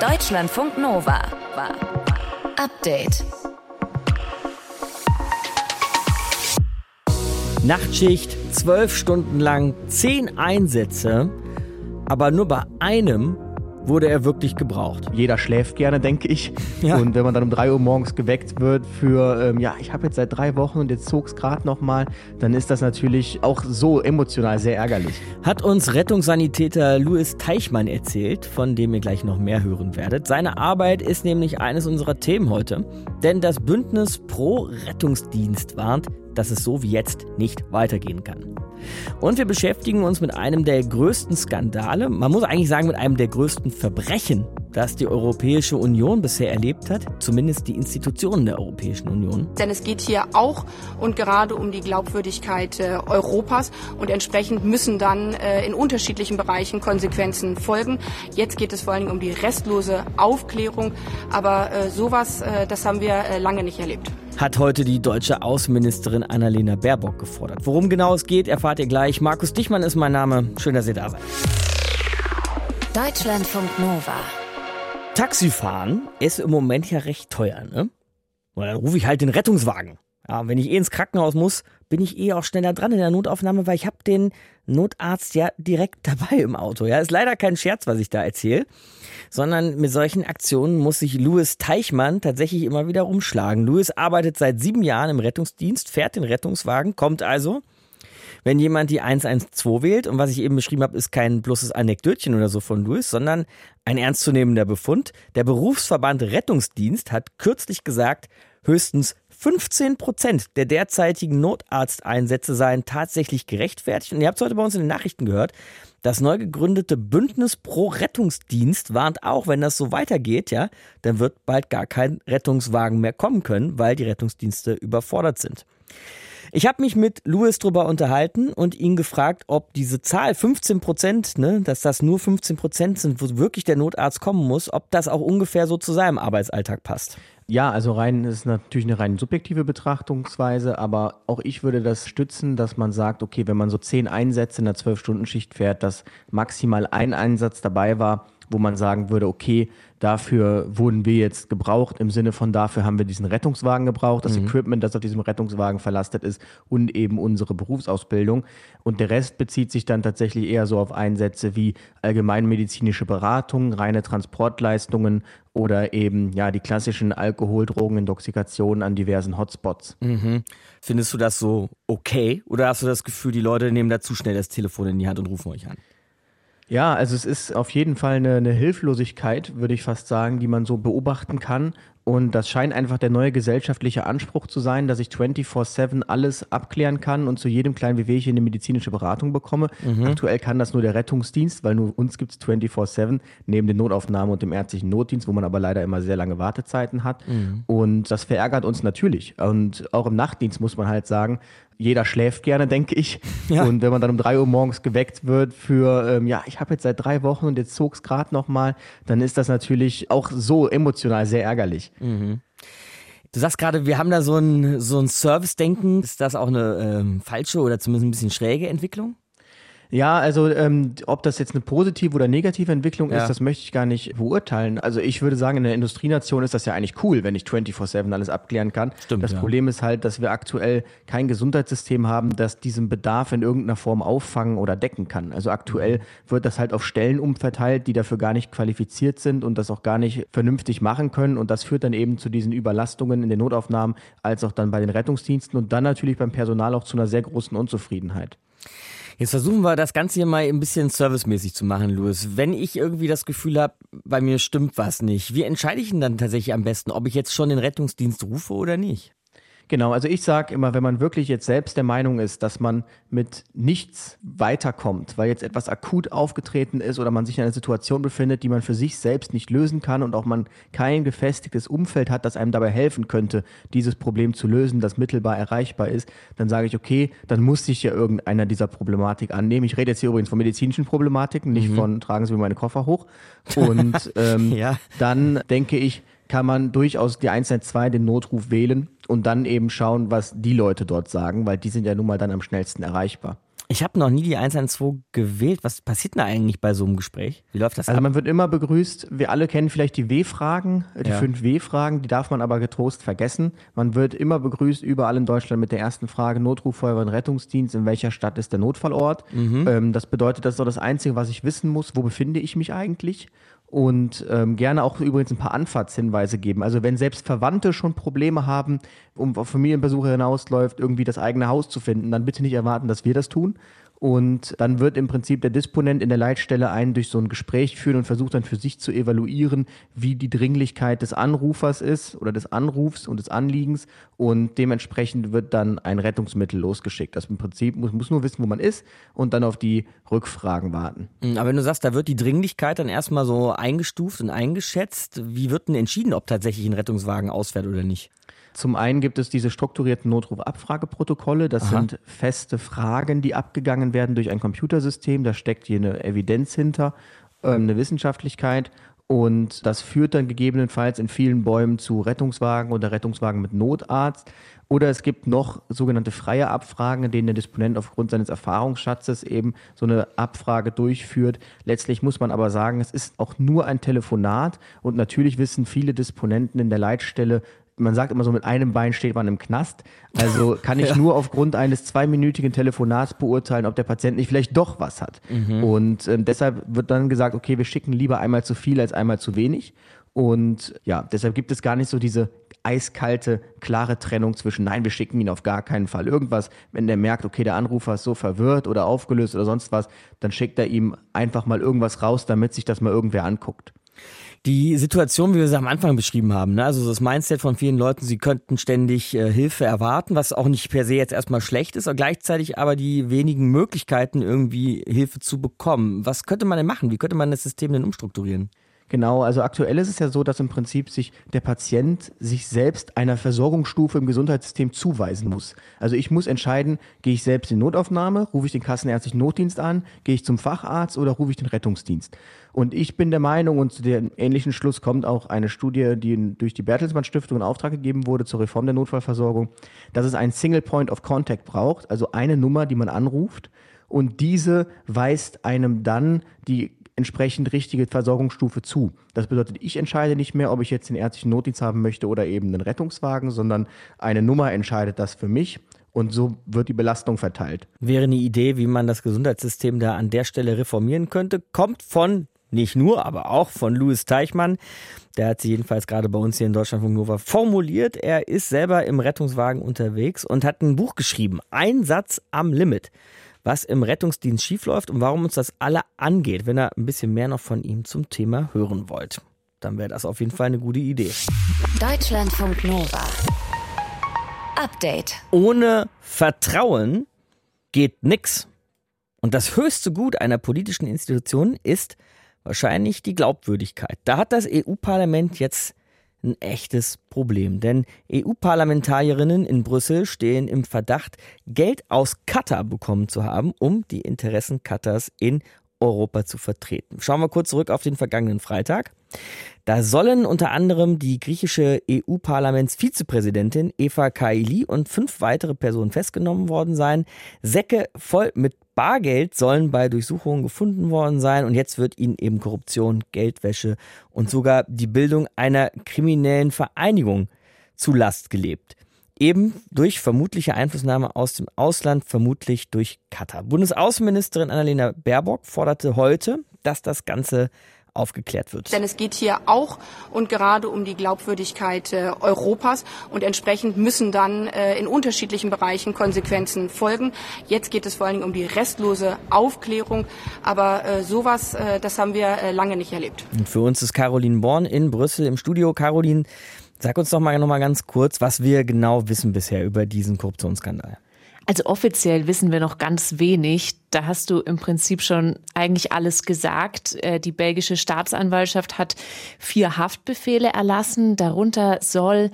Deutschlandfunk Nova. Update. Nachtschicht, zwölf Stunden lang, zehn Einsätze, aber nur bei einem wurde er wirklich gebraucht. Jeder schläft gerne, denke ich. Ja. Und wenn man dann um 3 Uhr morgens geweckt wird für, ähm, ja, ich habe jetzt seit drei Wochen und jetzt zog es gerade nochmal, dann ist das natürlich auch so emotional sehr ärgerlich. Hat uns Rettungssanitäter Louis Teichmann erzählt, von dem ihr gleich noch mehr hören werdet. Seine Arbeit ist nämlich eines unserer Themen heute. Denn das Bündnis Pro Rettungsdienst warnt, dass es so wie jetzt nicht weitergehen kann. Und wir beschäftigen uns mit einem der größten Skandale, man muss eigentlich sagen mit einem der größten Verbrechen, das die Europäische Union bisher erlebt hat, zumindest die Institutionen der Europäischen Union. Denn es geht hier auch und gerade um die Glaubwürdigkeit äh, Europas und entsprechend müssen dann äh, in unterschiedlichen Bereichen Konsequenzen folgen. Jetzt geht es vor allen Dingen um die restlose Aufklärung, aber äh, sowas, äh, das haben wir äh, lange nicht erlebt hat heute die deutsche Außenministerin Annalena Baerbock gefordert. Worum genau es geht, erfahrt ihr gleich. Markus Dichmann ist mein Name. Schön, dass ihr da seid. Deutschlandfunk Nova. Taxifahren ist im Moment ja recht teuer, ne? Und dann rufe ich halt den Rettungswagen. Ja, wenn ich eh ins Krankenhaus muss, bin ich eh auch schneller dran in der Notaufnahme, weil ich habe den Notarzt ja direkt dabei im Auto. Ja, ist leider kein Scherz, was ich da erzähle, sondern mit solchen Aktionen muss sich Louis Teichmann tatsächlich immer wieder rumschlagen. Louis arbeitet seit sieben Jahren im Rettungsdienst, fährt den Rettungswagen, kommt also wenn jemand die 112 wählt, und was ich eben beschrieben habe, ist kein bloßes Anekdötchen oder so von Louis, sondern ein ernstzunehmender Befund. Der Berufsverband Rettungsdienst hat kürzlich gesagt, höchstens 15 Prozent der derzeitigen Notarzteinsätze seien tatsächlich gerechtfertigt. Und ihr habt es heute bei uns in den Nachrichten gehört. Das neu gegründete Bündnis pro Rettungsdienst warnt auch, wenn das so weitergeht, ja, dann wird bald gar kein Rettungswagen mehr kommen können, weil die Rettungsdienste überfordert sind. Ich habe mich mit Louis drüber unterhalten und ihn gefragt, ob diese Zahl 15 Prozent, ne, dass das nur 15 Prozent sind, wo wirklich der Notarzt kommen muss, ob das auch ungefähr so zu seinem Arbeitsalltag passt. Ja, also rein ist natürlich eine rein subjektive Betrachtungsweise, aber auch ich würde das stützen, dass man sagt, okay, wenn man so zehn Einsätze in einer Zwölf-Stunden-Schicht fährt, dass maximal ein Einsatz dabei war, wo man sagen würde, okay, dafür wurden wir jetzt gebraucht, im Sinne von dafür haben wir diesen Rettungswagen gebraucht, das mhm. Equipment, das auf diesem Rettungswagen verlastet ist und eben unsere Berufsausbildung. Und der Rest bezieht sich dann tatsächlich eher so auf Einsätze wie allgemeinmedizinische Beratung, reine Transportleistungen oder eben ja die klassischen Alkohol, Drogen, Intoxikationen an diversen Hotspots. Mhm. Findest du das so okay oder hast du das Gefühl, die Leute nehmen da zu schnell das Telefon in die Hand und rufen euch an? Ja, also es ist auf jeden Fall eine, eine Hilflosigkeit, würde ich fast sagen, die man so beobachten kann. Und das scheint einfach der neue gesellschaftliche Anspruch zu sein, dass ich 24-7 alles abklären kann und zu jedem kleinen Wehwehchen eine medizinische Beratung bekomme. Mhm. Aktuell kann das nur der Rettungsdienst, weil nur uns gibt es 24-7, neben den Notaufnahmen und dem ärztlichen Notdienst, wo man aber leider immer sehr lange Wartezeiten hat. Mhm. Und das verärgert uns natürlich. Und auch im Nachtdienst muss man halt sagen, jeder schläft gerne, denke ich. Ja. Und wenn man dann um drei Uhr morgens geweckt wird für, ähm, ja, ich habe jetzt seit drei Wochen und jetzt zog es gerade nochmal, dann ist das natürlich auch so emotional sehr ärgerlich. Mhm. Du sagst gerade, wir haben da so ein, so ein Service-Denken. Ist das auch eine ähm, falsche oder zumindest ein bisschen schräge Entwicklung? Ja, also ähm, ob das jetzt eine positive oder negative Entwicklung ja. ist, das möchte ich gar nicht beurteilen. Also ich würde sagen, in der Industrienation ist das ja eigentlich cool, wenn ich 24-7 alles abklären kann. Stimmt, das ja. Problem ist halt, dass wir aktuell kein Gesundheitssystem haben, das diesen Bedarf in irgendeiner Form auffangen oder decken kann. Also aktuell mhm. wird das halt auf Stellen umverteilt, die dafür gar nicht qualifiziert sind und das auch gar nicht vernünftig machen können. Und das führt dann eben zu diesen Überlastungen in den Notaufnahmen, als auch dann bei den Rettungsdiensten und dann natürlich beim Personal auch zu einer sehr großen Unzufriedenheit. Jetzt versuchen wir das Ganze hier mal ein bisschen servicemäßig zu machen, Louis. Wenn ich irgendwie das Gefühl habe, bei mir stimmt was nicht, wie entscheide ich denn dann tatsächlich am besten, ob ich jetzt schon den Rettungsdienst rufe oder nicht? Genau, also ich sage immer, wenn man wirklich jetzt selbst der Meinung ist, dass man mit nichts weiterkommt, weil jetzt etwas akut aufgetreten ist oder man sich in einer Situation befindet, die man für sich selbst nicht lösen kann und auch man kein gefestigtes Umfeld hat, das einem dabei helfen könnte, dieses Problem zu lösen, das mittelbar erreichbar ist, dann sage ich, okay, dann muss sich ja irgendeiner dieser Problematik annehmen. Ich rede jetzt hier übrigens von medizinischen Problematiken, nicht mhm. von tragen Sie mir meine Koffer hoch. Und ähm, ja. dann denke ich, kann man durchaus die 112 den Notruf wählen und dann eben schauen, was die Leute dort sagen, weil die sind ja nun mal dann am schnellsten erreichbar. Ich habe noch nie die 112 gewählt. Was passiert denn eigentlich bei so einem Gespräch? Wie läuft das Also ab? man wird immer begrüßt, wir alle kennen vielleicht die W-Fragen, äh, die Ja. fünf W-Fragen, die darf man aber getrost vergessen. Man wird immer begrüßt, überall in Deutschland mit der ersten Frage, Notruf, Feuerwehr und Rettungsdienst, in welcher Stadt ist der Notfallort? Ähm, das bedeutet, das ist doch das Einzige, was ich wissen muss, wo befinde ich mich eigentlich? Und ähm, gerne auch übrigens ein paar Anfahrtshinweise geben. Also wenn selbst Verwandte schon Probleme haben, um auf Familienbesuche hinausläuft, irgendwie das eigene Haus zu finden, dann bitte nicht erwarten, dass wir das tun. Und dann wird im Prinzip der Disponent in der Leitstelle einen durch so ein Gespräch führen und versucht dann für sich zu evaluieren, wie die Dringlichkeit des Anrufers ist oder des Anrufs und des Anliegens. Und dementsprechend wird dann ein Rettungsmittel losgeschickt. Das im Prinzip muss, muss nur wissen, wo man ist und dann auf die Rückfragen warten. Hm, Aber wenn du sagst, da wird die Dringlichkeit dann erstmal so eingestuft und eingeschätzt, wie wird denn entschieden, ob tatsächlich ein Rettungswagen ausfährt oder nicht? Zum einen gibt es diese strukturierten Notrufabfrageprotokolle. Das Aha. sind feste Fragen, die abgegangen werden durch ein Computersystem. Da steckt hier eine Evidenz hinter, ähm, eine Wissenschaftlichkeit. Und das führt dann gegebenenfalls in vielen Bäumen zu Rettungswagen oder Rettungswagen mit Notarzt. Oder es gibt noch sogenannte freie Abfragen, in denen der Disponent aufgrund seines Erfahrungsschatzes eben so eine Abfrage durchführt. Letztlich muss man aber sagen, es ist auch nur ein Telefonat und natürlich wissen viele Disponenten in der Leitstelle, man sagt immer so, mit einem Bein steht man im Knast. Also kann ich nur aufgrund eines zweiminütigen Telefonats beurteilen, ob der Patient nicht vielleicht doch was hat. Und ähm, deshalb wird dann gesagt, okay, wir schicken lieber einmal zu viel als einmal zu wenig. Und ja, deshalb gibt es gar nicht so diese eiskalte, klare Trennung zwischen, nein, wir schicken ihn auf gar keinen Fall irgendwas. Wenn der merkt, okay, der Anrufer ist so verwirrt oder aufgelöst oder sonst was, dann schickt er ihm einfach mal irgendwas raus, damit sich das mal irgendwer anguckt. Die Situation, wie wir sie am Anfang beschrieben haben, ne? also das Mindset von vielen Leuten, sie könnten ständig äh, Hilfe erwarten, was auch nicht per se jetzt erstmal schlecht ist, aber gleichzeitig aber die wenigen Möglichkeiten, irgendwie Hilfe zu bekommen. Was könnte man denn machen? Wie könnte man das System denn umstrukturieren? Genau, also aktuell ist es ja so, dass im Prinzip sich der Patient sich selbst einer Versorgungsstufe im Gesundheitssystem zuweisen muss. Also ich muss entscheiden, gehe ich selbst in Notaufnahme, rufe ich den kassenärztlichen Notdienst an, gehe ich zum Facharzt oder rufe ich den Rettungsdienst. Und ich bin der Meinung, und zu dem ähnlichen Schluss kommt auch eine Studie, die durch die Bertelsmann Stiftung in Auftrag gegeben wurde zur Reform der Notfallversorgung, dass es einen Single Point of Contact braucht, also eine Nummer, die man anruft. Und diese weist einem dann die entsprechend richtige Versorgungsstufe zu. Das bedeutet, ich entscheide nicht mehr, ob ich jetzt den ärztlichen Notdienst haben möchte oder eben einen Rettungswagen, sondern eine Nummer entscheidet das für mich und so wird die Belastung verteilt. Wäre eine Idee, wie man das Gesundheitssystem da an der Stelle reformieren könnte, kommt von nicht nur, aber auch von Louis Teichmann. Der hat sie jedenfalls gerade bei uns hier in Deutschlandfunk Nova formuliert. Er ist selber im Rettungswagen unterwegs und hat ein Buch geschrieben. Ein Satz am Limit. Was im Rettungsdienst schiefläuft und warum uns das alle angeht. Wenn ihr ein bisschen mehr noch von ihm zum Thema hören wollt, dann wäre das auf jeden Fall eine gute Idee. Deutschlandfunk Nova. Update. Ohne Vertrauen geht nix. Und das höchste Gut einer politischen Institution ist wahrscheinlich die Glaubwürdigkeit. Da hat das EU-Parlament jetzt ein echtes Problem. Denn EU-Parlamentarierinnen in Brüssel stehen im Verdacht, Geld aus Katar bekommen zu haben, um die Interessen Katars in Europa zu vertreten. Schauen wir kurz zurück auf den vergangenen Freitag. Da sollen unter anderem die griechische EU-Parlamentsvizepräsidentin Eva Kaili und fünf weitere Personen festgenommen worden sein. Säcke voll mit Bargeld sollen bei Durchsuchungen gefunden worden sein und jetzt wird ihnen eben Korruption, Geldwäsche und sogar die Bildung einer kriminellen Vereinigung zu Last gelebt. Eben durch vermutliche Einflussnahme aus dem Ausland, vermutlich durch Katar. Bundesaußenministerin Annalena Baerbock forderte heute, dass das Ganze aufgeklärt wird. Denn es geht hier auch und gerade um die Glaubwürdigkeit äh, Europas und entsprechend müssen dann äh, in unterschiedlichen Bereichen Konsequenzen folgen. Jetzt geht es vor allen Dingen um die restlose Aufklärung, aber äh, sowas, äh, das haben wir äh, lange nicht erlebt. Und für uns ist Caroline Born in Brüssel im Studio. Caroline, sag uns doch mal noch mal ganz kurz, was wir genau wissen bisher über diesen Korruptionsskandal. Also offiziell wissen wir noch ganz wenig. Da hast du im Prinzip schon eigentlich alles gesagt. Äh, Die belgische Staatsanwaltschaft hat vier Haftbefehle erlassen. Darunter soll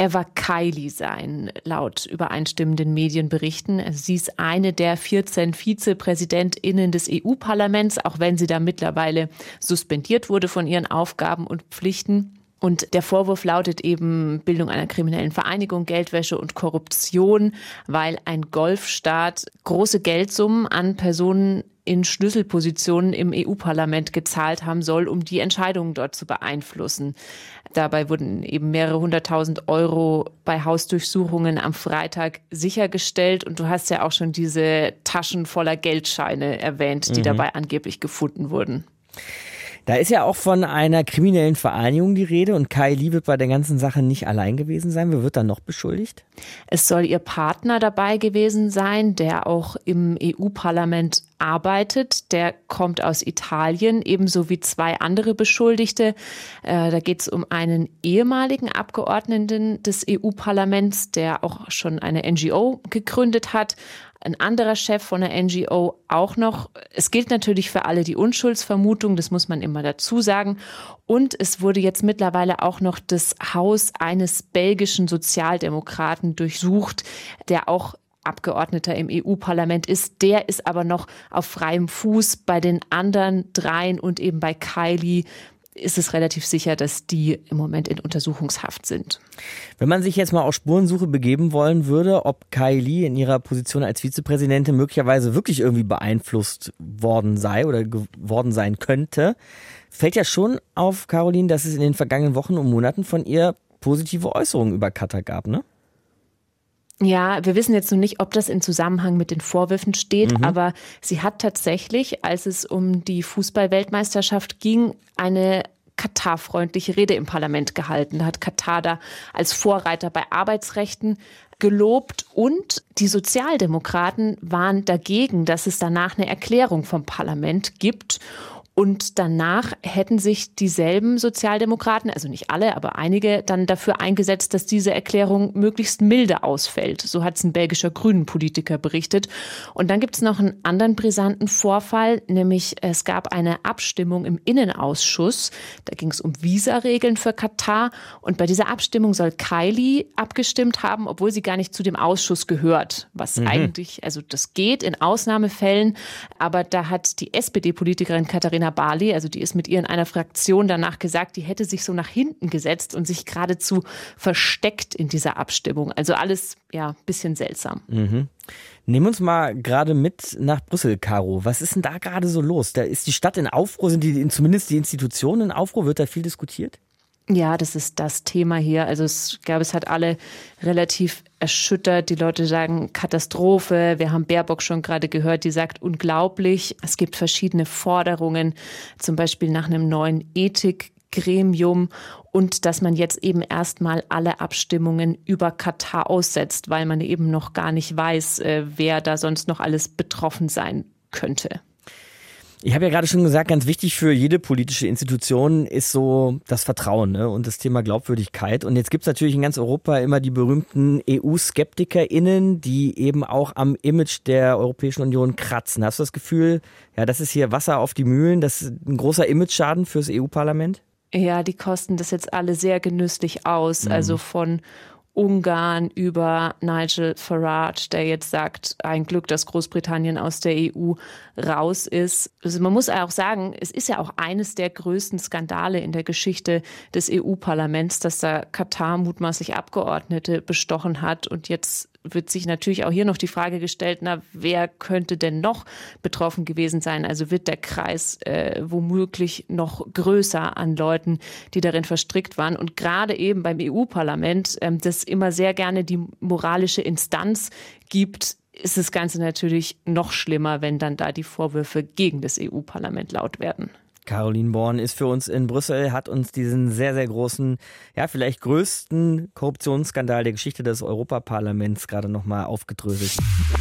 Eva Kaili sein, laut übereinstimmenden Medienberichten. Sie ist eine der 14 VizepräsidentInnen des EU-Parlaments, auch wenn sie da mittlerweile suspendiert wurde von ihren Aufgaben und Pflichten. Und der Vorwurf lautet eben Bildung einer kriminellen Vereinigung, Geldwäsche und Korruption, weil ein Golfstaat große Geldsummen an Personen in Schlüsselpositionen im EU-Parlament gezahlt haben soll, um die Entscheidungen dort zu beeinflussen. Dabei wurden eben mehrere hunderttausend Euro bei Hausdurchsuchungen am Freitag sichergestellt. Und du hast ja auch schon diese Taschen voller Geldscheine erwähnt, die mhm. dabei angeblich gefunden wurden. Da ist ja auch von einer kriminellen Vereinigung die Rede und Kai Lee wird bei der ganzen Sache nicht allein gewesen sein. Wer wird dann noch beschuldigt? Es soll ihr Partner dabei gewesen sein, der auch im EU-Parlament arbeitet. Der kommt aus Italien, ebenso wie zwei andere Beschuldigte. Äh, da geht es um einen ehemaligen Abgeordneten des EU-Parlaments, der auch schon eine NGO gegründet hat ein anderer Chef von der NGO auch noch. Es gilt natürlich für alle die Unschuldsvermutung, das muss man immer dazu sagen. Und es wurde jetzt mittlerweile auch noch das Haus eines belgischen Sozialdemokraten durchsucht, der auch Abgeordneter im EU-Parlament ist. Der ist aber noch auf freiem Fuß. Bei den anderen dreien und eben bei Kylie ist es relativ sicher, dass die im Moment in Untersuchungshaft sind. Wenn man sich jetzt mal auf Spurensuche begeben wollen würde, ob Kylie in ihrer Position als Vizepräsidentin möglicherweise wirklich irgendwie beeinflusst worden sei oder geworden sein könnte, fällt ja schon auf, Caroline, dass es in den vergangenen Wochen und Monaten von ihr positive Äußerungen über Katar gab, ne? Ja, wir wissen jetzt noch nicht, ob das in Zusammenhang mit den Vorwürfen steht, mhm. aber sie hat tatsächlich, als es um die Fußballweltmeisterschaft ging, eine Katar-freundliche Rede im Parlament gehalten. Da hat Katar da als Vorreiter bei Arbeitsrechten gelobt und die Sozialdemokraten waren dagegen, dass es danach eine Erklärung vom Parlament gibt. Und danach hätten sich dieselben Sozialdemokraten, also nicht alle, aber einige, dann dafür eingesetzt, dass diese Erklärung möglichst milde ausfällt. So hat es ein belgischer Grünen-Politiker berichtet. Und dann gibt es noch einen anderen brisanten Vorfall, nämlich es gab eine Abstimmung im Innenausschuss. Da ging es um Visaregeln für Katar. Und bei dieser Abstimmung soll Kylie abgestimmt haben, obwohl sie gar nicht zu dem Ausschuss gehört. Was mhm. eigentlich, also das geht in Ausnahmefällen, aber da hat die SPD-Politikerin Katharina Bali, also die ist mit ihr in einer Fraktion danach gesagt, die hätte sich so nach hinten gesetzt und sich geradezu versteckt in dieser Abstimmung. Also alles, ja, bisschen seltsam. Mhm. Nehmen uns mal gerade mit nach Brüssel, Caro. Was ist denn da gerade so los? Da ist die Stadt in Aufruhr, sind die zumindest die Institutionen in Aufruhr? Wird da viel diskutiert? Ja, das ist das Thema hier. Also es gab, es hat alle relativ erschüttert. Die Leute sagen Katastrophe. Wir haben Baerbock schon gerade gehört, die sagt unglaublich. Es gibt verschiedene Forderungen, zum Beispiel nach einem neuen Ethikgremium und dass man jetzt eben erstmal alle Abstimmungen über Katar aussetzt, weil man eben noch gar nicht weiß, äh, wer da sonst noch alles betroffen sein könnte. Ich habe ja gerade schon gesagt, ganz wichtig für jede politische Institution ist so das Vertrauen ne? und das Thema Glaubwürdigkeit. Und jetzt gibt es natürlich in ganz Europa immer die berühmten EU-SkeptikerInnen, die eben auch am Image der Europäischen Union kratzen. Hast du das Gefühl, ja, das ist hier Wasser auf die Mühlen, das ist ein großer Image-Schaden fürs EU-Parlament? Ja, die kosten das jetzt alle sehr genüsslich aus. Mhm. Also von Ungarn über Nigel Farage, der jetzt sagt, ein Glück, dass Großbritannien aus der EU raus ist. Also man muss auch sagen, es ist ja auch eines der größten Skandale in der Geschichte des EU-Parlaments, dass da Katar mutmaßlich Abgeordnete bestochen hat und jetzt wird sich natürlich auch hier noch die Frage gestellt, na, wer könnte denn noch betroffen gewesen sein? Also wird der Kreis äh, womöglich noch größer an Leuten, die darin verstrickt waren? Und gerade eben beim EU-Parlament, ähm, das immer sehr gerne die moralische Instanz gibt, ist das Ganze natürlich noch schlimmer, wenn dann da die Vorwürfe gegen das EU-Parlament laut werden. Caroline Born ist für uns in Brüssel, hat uns diesen sehr, sehr großen, ja, vielleicht größten Korruptionsskandal der Geschichte des Europaparlaments gerade nochmal aufgedröselt.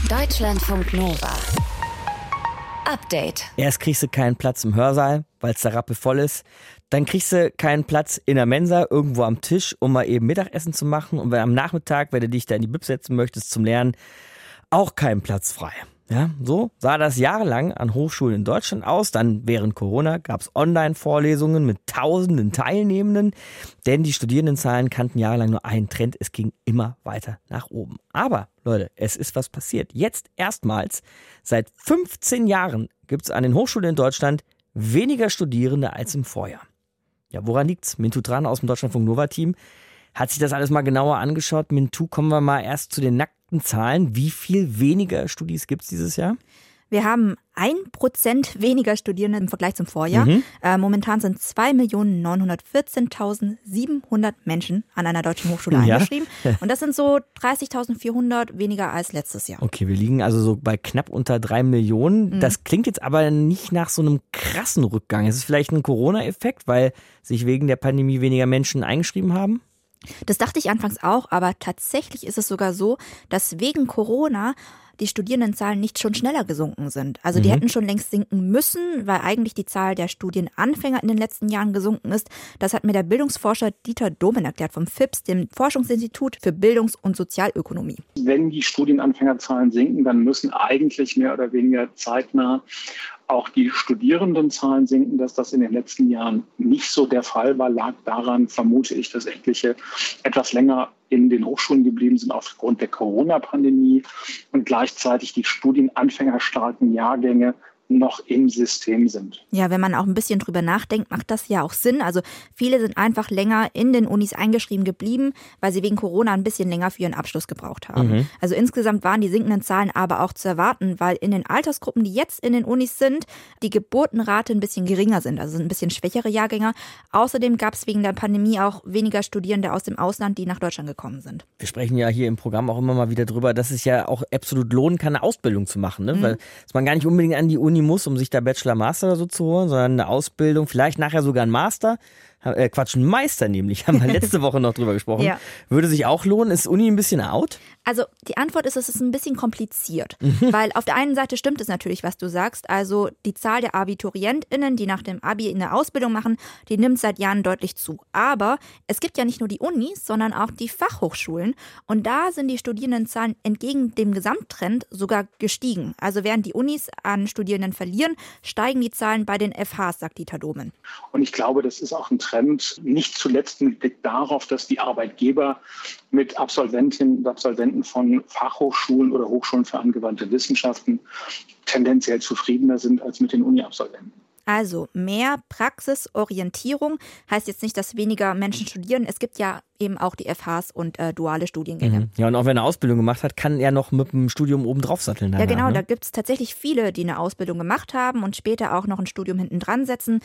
Deutschlandfunk Nova. Update. Erst kriegst du keinen Platz im Hörsaal, weil es da Rappe voll ist. Dann kriegst du keinen Platz in der Mensa, irgendwo am Tisch, um mal eben Mittagessen zu machen. Und wenn am Nachmittag, wenn du dich da in die Bib setzen möchtest zum Lernen, auch keinen Platz frei. Ja, so sah das jahrelang an Hochschulen in Deutschland aus. Dann während Corona gab es Online-Vorlesungen mit tausenden Teilnehmenden, denn die Studierendenzahlen kannten jahrelang nur einen Trend. Es ging immer weiter nach oben. Aber Leute, es ist was passiert. Jetzt erstmals seit 15 Jahren gibt es an den Hochschulen in Deutschland weniger Studierende als im Vorjahr. Ja, woran liegt's? Mintu Tran aus dem Deutschlandfunk Nova Team hat sich das alles mal genauer angeschaut. Mintu, kommen wir mal erst zu den nackten Zahlen. Wie viel weniger Studis gibt's dieses Jahr? Wir haben ein Prozent weniger Studierende im Vergleich zum Vorjahr. Mhm. Äh, momentan sind 2.914.700 Menschen an einer deutschen Hochschule ja. eingeschrieben. Und das sind so 30.400 weniger als letztes Jahr. Okay, wir liegen also so bei knapp unter drei Millionen. Mhm. Das klingt jetzt aber nicht nach so einem krassen Rückgang. Ist es vielleicht ein Corona-Effekt, weil sich wegen der Pandemie weniger Menschen eingeschrieben haben? Das dachte ich anfangs auch, aber tatsächlich ist es sogar so, dass wegen Corona die Studierendenzahlen nicht schon schneller gesunken sind. Also die mhm. hätten schon längst sinken müssen, weil eigentlich die Zahl der Studienanfänger in den letzten Jahren gesunken ist. Das hat mir der Bildungsforscher Dieter Domen erklärt vom FIPS, dem Forschungsinstitut für Bildungs- und Sozialökonomie. Wenn die Studienanfängerzahlen sinken, dann müssen eigentlich mehr oder weniger zeitnah auch die Studierendenzahlen sinken, dass das in den letzten Jahren nicht so der Fall war, lag daran, vermute ich, dass etliche etwas länger in den Hochschulen geblieben sind aufgrund der Corona-Pandemie und gleichzeitig die studienanfängerstarken Jahrgänge noch im System sind. Ja, wenn man auch ein bisschen drüber nachdenkt, macht das ja auch Sinn. Also viele sind einfach länger in den Unis eingeschrieben geblieben, weil sie wegen Corona ein bisschen länger für ihren Abschluss gebraucht haben. Mhm. Also insgesamt waren die sinkenden Zahlen aber auch zu erwarten, weil in den Altersgruppen, die jetzt in den Unis sind, die Geburtenrate ein bisschen geringer sind, also sind ein bisschen schwächere Jahrgänger. Außerdem gab es wegen der Pandemie auch weniger Studierende aus dem Ausland, die nach Deutschland gekommen sind. Wir sprechen ja hier im Programm auch immer mal wieder drüber, dass es ja auch absolut lohnen kann, eine Ausbildung zu machen, ne? Mhm. weil dass man gar nicht unbedingt an die Uni Uni muss, um sich da Bachelor, Master oder so zu holen, sondern eine Ausbildung, vielleicht nachher sogar ein Master äh, Quatsch, ein Meister nämlich, haben wir letzte Woche noch drüber gesprochen. Ja. Würde sich auch lohnen? Ist Uni ein bisschen out? Also die Antwort ist, es ist ein bisschen kompliziert, mhm. weil auf der einen Seite stimmt es natürlich, was du sagst. Also die Zahl der AbiturientInnen, die nach dem Abi eine Ausbildung machen, die nimmt seit Jahren deutlich zu. Aber es gibt ja nicht nur die Unis, sondern auch die Fachhochschulen. Und da sind die Studierendenzahlen entgegen dem Gesamttrend sogar gestiegen. Also während die Unis an Studierenden verlieren, steigen die Zahlen bei den FHs, sagt Dieter Domen. Und ich glaube, das ist auch ein Trend Trend, nicht zuletzt mit Blick darauf, dass die Arbeitgeber mit Absolventinnen und Absolventen von Fachhochschulen oder Hochschulen für angewandte Wissenschaften tendenziell zufriedener sind als mit den Uni-Absolventen. Also mehr Praxisorientierung heißt jetzt nicht, dass weniger Menschen studieren. Es gibt ja eben auch die FHs und äh, duale Studiengänge. Mhm. Ja, und auch wenn er eine Ausbildung gemacht hat, kann er noch mit dem Studium oben drauf satteln. Ja, genau. Ne? Da gibt es tatsächlich viele, die eine Ausbildung gemacht haben und später auch noch ein Studium hinten dran setzen,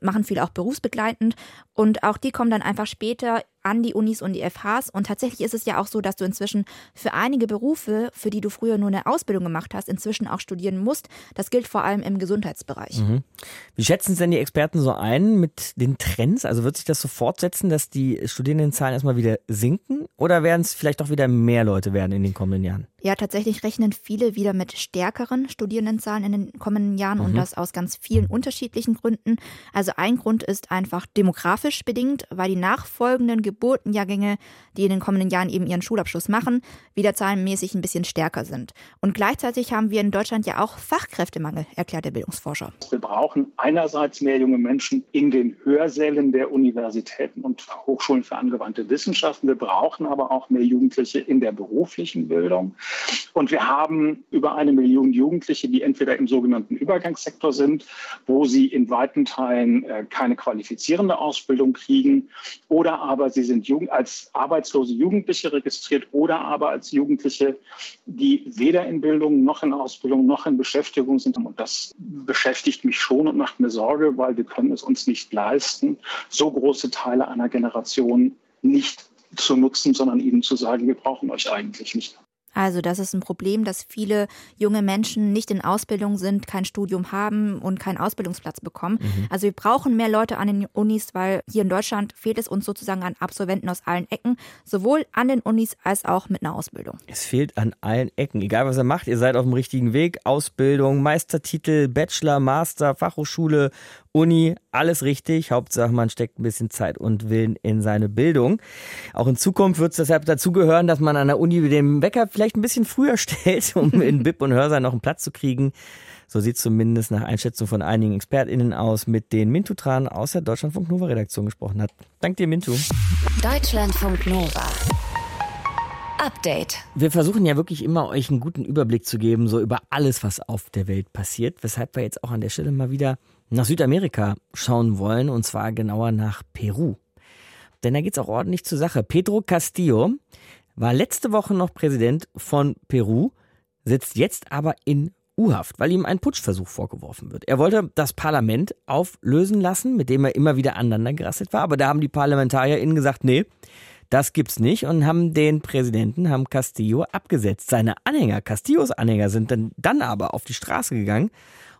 machen viele auch berufsbegleitend. Und auch die kommen dann einfach später an die Unis und die FHs. Und tatsächlich ist es ja auch so, dass du inzwischen für einige Berufe, für die du früher nur eine Ausbildung gemacht hast, inzwischen auch studieren musst. Das gilt vor allem im Gesundheitsbereich. Mhm. Wie schätzen es denn die Experten so ein mit den Trends? Also wird sich das so fortsetzen, dass die Studierendenzahlen Zahlen erstmal wieder sinken oder werden es vielleicht auch wieder mehr Leute werden in den kommenden Jahren? Ja, tatsächlich rechnen viele wieder mit stärkeren Studierendenzahlen in den kommenden Jahren mhm. und das aus ganz vielen unterschiedlichen Gründen. Also ein Grund ist einfach demografisch bedingt, weil die nachfolgenden Geburtenjahrgänge, die in den kommenden Jahren eben ihren Schulabschluss machen, wieder zahlenmäßig ein bisschen stärker sind. Und gleichzeitig haben wir in Deutschland ja auch Fachkräftemangel, erklärt der Bildungsforscher. Wir brauchen einerseits mehr junge Menschen in den Hörsälen der Universitäten und Hochschulen für angewandte Wissenschaften. Wir brauchen aber auch mehr Jugendliche in der beruflichen Bildung. Und wir haben über eine Million Jugendliche, die entweder im sogenannten Übergangssektor sind, wo sie in weiten Teilen äh, keine qualifizierende Ausbildung kriegen, oder aber sie sind als arbeitslose Jugendliche registriert oder aber als Jugendliche, die weder in Bildung noch in Ausbildung noch in Beschäftigung sind. Und das beschäftigt mich schon und macht mir Sorge, weil wir können es uns nicht leisten, so große Teile einer Generation nicht zu nutzen, sondern ihnen zu sagen, wir brauchen euch eigentlich nicht. Also das ist ein Problem, dass viele junge Menschen nicht in Ausbildung sind, kein Studium haben und keinen Ausbildungsplatz bekommen. Mhm. Also wir brauchen mehr Leute an den Unis, weil hier in Deutschland fehlt es uns sozusagen an Absolventen aus allen Ecken, sowohl an den Unis als auch mit einer Ausbildung. Es fehlt an allen Ecken, egal was ihr macht, ihr seid auf dem richtigen Weg. Ausbildung, Meistertitel, Bachelor, Master, Fachhochschule, Uni, alles richtig. Hauptsache, man steckt ein bisschen Zeit und Willen in seine Bildung. Auch in Zukunft wird es deshalb dazugehören, dass man an der Uni den Wecker vielleicht ein bisschen früher stellt, um in BIP und Hörsaal noch einen Platz zu kriegen. So sieht zumindest nach Einschätzung von einigen ExpertInnen aus, mit denen Mintu Tran aus der Deutschlandfunk Nova Redaktion gesprochen hat. Dank dir, Mintu. Deutschlandfunk Nova. Update. Wir versuchen ja wirklich immer, euch einen guten Überblick zu geben, so über alles, was auf der Welt passiert. Weshalb wir jetzt auch an der Stelle mal wieder nach Südamerika schauen wollen, und zwar genauer nach Peru. Denn da geht es auch ordentlich zur Sache. Pedro Castillo war letzte Woche noch Präsident von Peru, sitzt jetzt aber in U-Haft, weil ihm ein Putschversuch vorgeworfen wird. Er wollte das Parlament auflösen lassen, mit dem er immer wieder aneinandergerasselt war, aber da haben die ParlamentarierInnen gesagt, nee, das gibt's nicht und haben den Präsidenten, haben Castillo abgesetzt. Seine Anhänger, Castillos Anhänger sind dann, dann aber auf die Straße gegangen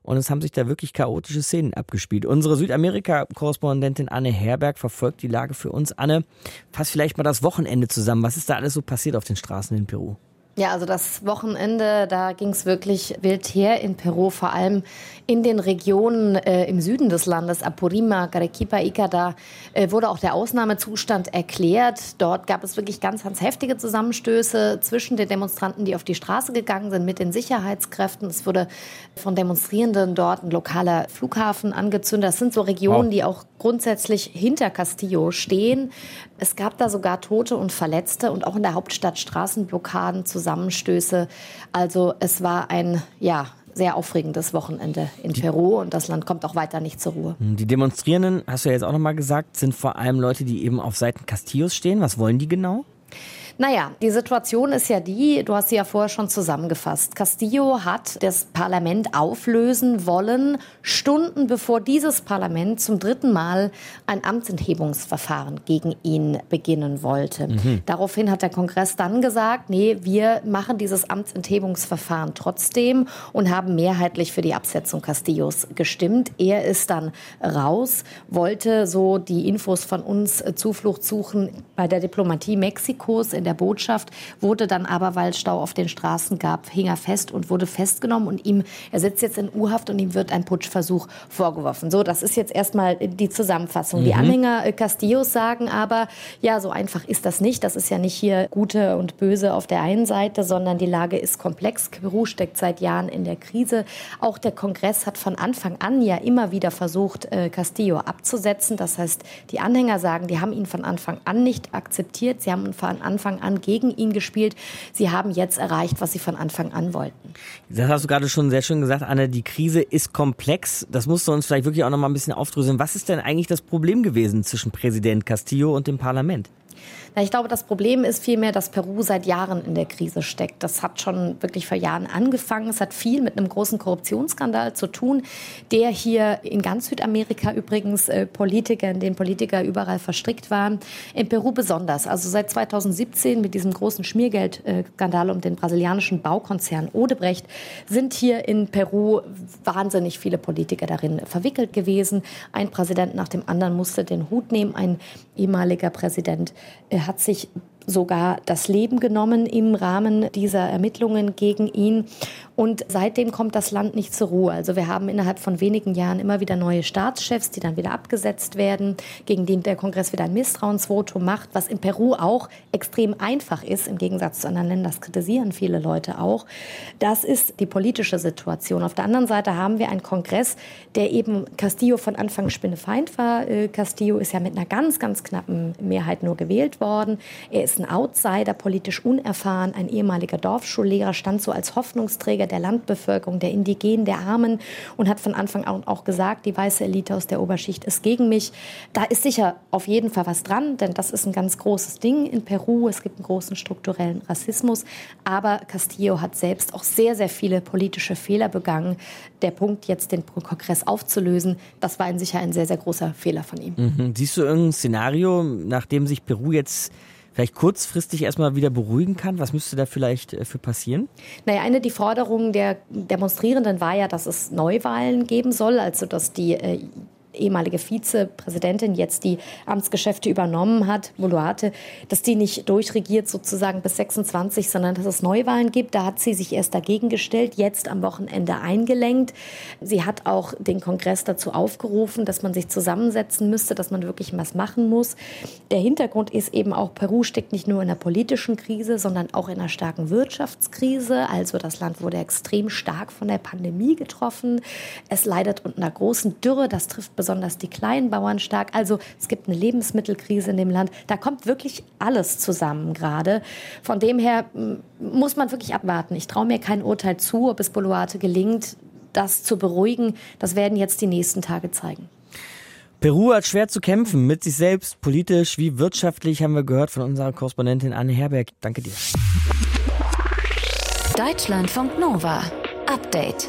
und es haben sich da wirklich chaotische Szenen abgespielt. Unsere Südamerika-Korrespondentin Anne Herberg verfolgt die Lage für uns. Anne, fass vielleicht mal das Wochenende zusammen. Was ist da alles so passiert auf den Straßen in Peru? Ja, also das Wochenende, da ging es wirklich wild her in Peru, vor allem in den Regionen äh, im Süden des Landes, Apurima, Arequipa, Ica, da äh, wurde auch der Ausnahmezustand erklärt. Dort gab es wirklich ganz, ganz heftige Zusammenstöße zwischen den Demonstranten, die auf die Straße gegangen sind, mit den Sicherheitskräften. Es wurde von Demonstrierenden dort ein lokaler Flughafen angezündet. Das sind so Regionen, wow. die auch grundsätzlich hinter Castillo stehen. Es gab da sogar Tote und Verletzte und auch in der Hauptstadt Straßenblockaden, Zusammenstöße. Also es war ein, ja, sehr aufregendes Wochenende in Peru und das Land kommt auch weiter nicht zur Ruhe. Die Demonstrierenden, hast du ja jetzt auch nochmal gesagt, sind vor allem Leute, die eben auf Seiten Castillos stehen. Was wollen die genau? Naja, die Situation ist ja die, du hast sie ja vorher schon zusammengefasst. Castillo hat das Parlament auflösen wollen, Stunden bevor dieses Parlament zum dritten Mal ein Amtsenthebungsverfahren gegen ihn beginnen wollte. Mhm. Daraufhin hat der Kongress dann gesagt, nee, wir machen dieses Amtsenthebungsverfahren trotzdem und haben mehrheitlich für die Absetzung Castillos gestimmt. Er ist dann raus, wollte so die Infos von uns Zuflucht suchen bei der Diplomatie Mexikos in der Botschaft, wurde dann aber, weil es Stau auf den Straßen gab, hing er fest und wurde festgenommen und ihm, er sitzt jetzt in U-Haft und ihm wird ein Putschversuch vorgeworfen. So, das ist jetzt erstmal die Zusammenfassung. Mhm. Die Anhänger äh, Castillos sagen aber, ja, so einfach ist das nicht. Das ist ja nicht hier Gute und Böse auf der einen Seite, sondern die Lage ist komplex. Peru steckt seit Jahren in der Krise. Auch der Kongress hat von Anfang an ja immer wieder versucht, äh, Castillo abzusetzen. Das heißt, die Anhänger sagen, die haben ihn von Anfang an nicht akzeptiert. Sie haben von Anfang Anfang an gegen ihn gespielt. Sie haben jetzt erreicht, was sie von Anfang an wollten. Das hast du gerade schon sehr schön gesagt, Anne. Die Krise ist komplex. Das musst du uns vielleicht wirklich auch noch mal ein bisschen aufdröseln. Was ist denn eigentlich das Problem gewesen zwischen Präsident Castillo und dem Parlament? Na, ich glaube, das Problem ist vielmehr, dass Peru seit Jahren in der Krise steckt. Das hat schon wirklich vor Jahren angefangen. Es hat viel mit einem großen Korruptionsskandal zu tun, der hier in ganz Südamerika übrigens äh, Politiker, in den Politiker überall verstrickt waren. In Peru besonders. Also seit 2017 mit diesem großen Schmiergeldskandal um den brasilianischen Baukonzern Odebrecht sind hier in Peru wahnsinnig viele Politiker darin verwickelt gewesen. Ein Präsident nach dem anderen musste den Hut nehmen. Ein ehemaliger Präsident äh, hat sich sogar das Leben genommen im Rahmen dieser Ermittlungen gegen ihn. Und seitdem kommt das Land nicht zur Ruhe. Also wir haben innerhalb von wenigen Jahren immer wieder neue Staatschefs, die dann wieder abgesetzt werden, gegen die der Kongress wieder ein Misstrauensvotum macht, was in Peru auch extrem einfach ist, im Gegensatz zu anderen Ländern. Das kritisieren viele Leute auch. Das ist die politische Situation. Auf der anderen Seite haben wir einen Kongress, der eben Castillo von Anfang Spinnefeind war. Äh, Castillo ist ja mit einer ganz, ganz knappen Mehrheit nur gewählt worden. Er ist ein Outsider, politisch unerfahren, ein ehemaliger Dorfschullehrer, stand so als Hoffnungsträger der Landbevölkerung, der Indigenen, der Armen und hat von Anfang an auch gesagt, die weiße Elite aus der Oberschicht ist gegen mich. Da ist sicher auf jeden Fall was dran, denn das ist ein ganz großes Ding in Peru. Es gibt einen großen strukturellen Rassismus. Aber Castillo hat selbst auch sehr, sehr viele politische Fehler begangen. Der Punkt, jetzt den Kongress aufzulösen, das war in sicher ein sehr, sehr großer Fehler von ihm. Mhm. Siehst du irgendein Szenario, nachdem sich Peru jetzt vielleicht kurzfristig erstmal wieder beruhigen kann? Was müsste da vielleicht äh, für passieren? Naja, eine der Forderungen der Demonstrierenden war ja, dass es Neuwahlen geben soll, also dass die äh, ehemalige Vizepräsidentin jetzt die Amtsgeschäfte übernommen hat, Boluarte, dass die nicht durchregiert sozusagen bis 26, sondern dass es Neuwahlen gibt. Da hat sie sich erst dagegen gestellt, jetzt am Wochenende eingelenkt. Sie hat auch den Kongress dazu aufgerufen, dass man sich zusammensetzen müsste, dass man wirklich was machen muss. Der Hintergrund ist eben auch, Peru steckt nicht nur in einer politischen Krise, sondern auch in einer starken Wirtschaftskrise. Also das Land wurde extrem stark von der Pandemie getroffen. Es leidet unter einer großen Dürre. Das trifft besonders die kleinen Bauern stark. Also es gibt eine Lebensmittelkrise in dem Land. Da kommt wirklich alles zusammen gerade. Von dem her muss man wirklich abwarten. Ich traue mir kein Urteil zu, ob es Boluarte gelingt, das zu beruhigen, das werden jetzt die nächsten Tage zeigen. Peru hat schwer zu kämpfen, mit sich selbst, politisch wie wirtschaftlich, haben wir gehört von unserer Korrespondentin Anne Herberg. Danke dir. Deutschlandfunk Nova. Update.